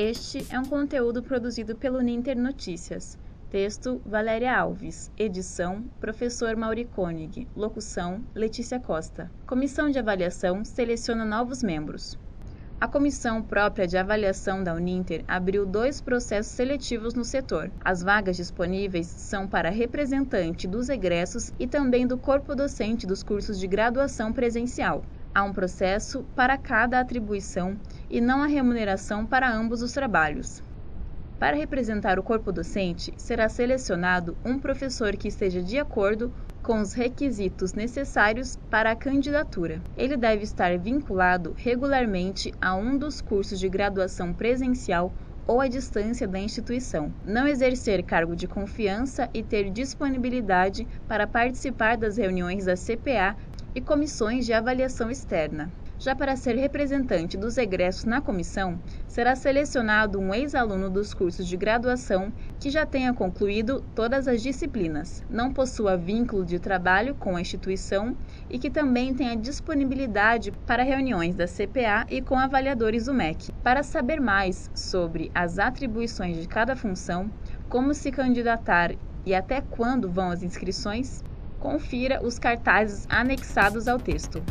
Este é um conteúdo produzido pelo Ninter Notícias. Texto: Valéria Alves. Edição: Professor Mauri Koenig. Locução: Letícia Costa. Comissão de avaliação seleciona novos membros. A comissão própria de avaliação da Uninter abriu dois processos seletivos no setor. As vagas disponíveis são para representante dos egressos e também do corpo docente dos cursos de graduação presencial. Há um processo para cada atribuição e não há remuneração para ambos os trabalhos. Para representar o corpo docente, será selecionado um professor que esteja de acordo com os requisitos necessários para a candidatura. Ele deve estar vinculado regularmente a um dos cursos de graduação presencial ou à distância da instituição, não exercer cargo de confiança e ter disponibilidade para participar das reuniões da CPA e comissões de avaliação externa. Já para ser representante dos egressos na comissão, será selecionado um ex-aluno dos cursos de graduação que já tenha concluído todas as disciplinas, não possua vínculo de trabalho com a instituição e que também tenha disponibilidade para reuniões da CPA e com avaliadores do MEC. Para saber mais sobre as atribuições de cada função, como se candidatar e até quando vão as inscrições, confira os cartazes anexados ao texto.